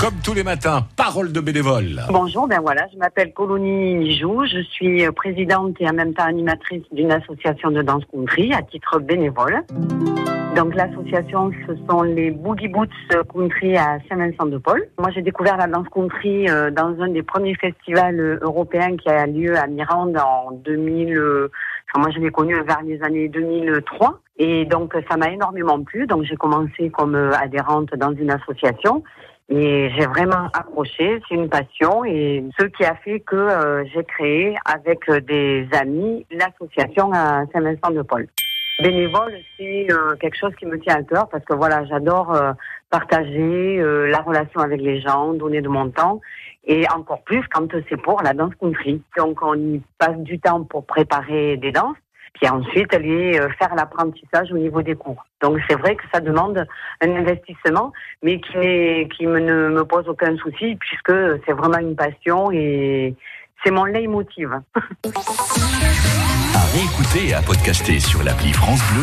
Comme tous les matins, parole de bénévole. Bonjour, ben voilà, je m'appelle Colonie Mijou, je suis présidente et en même temps animatrice d'une association de danse country à titre bénévole. Donc l'association, ce sont les Boogie Boots Country à Saint-Vincent-de-Paul. Moi, j'ai découvert la danse country euh, dans un des premiers festivals euh, européens qui a lieu à Mirande en 2000. euh, Enfin, moi, je l'ai connu vers les années 2003. Et donc, ça m'a énormément plu. Donc, j'ai commencé comme euh, adhérente dans une association. Et j'ai vraiment accroché, c'est une passion et ce qui a fait que euh, j'ai créé avec euh, des amis l'association à Saint-Vincent-de-Paul. Bénévole, c'est euh, quelque chose qui me tient à cœur parce que voilà, j'adore euh, partager euh, la relation avec les gens, donner de mon temps et encore plus quand c'est pour la danse country. Donc on y passe du temps pour préparer des danses puis ensuite aller euh, faire l'apprentissage au niveau des cours. Donc c'est vrai que ça demande un investissement, mais qui, qui ne me pose aucun souci puisque c'est vraiment une passion et c'est mon leitmotiv. À réécouter et à podcaster sur l'appli France Bleu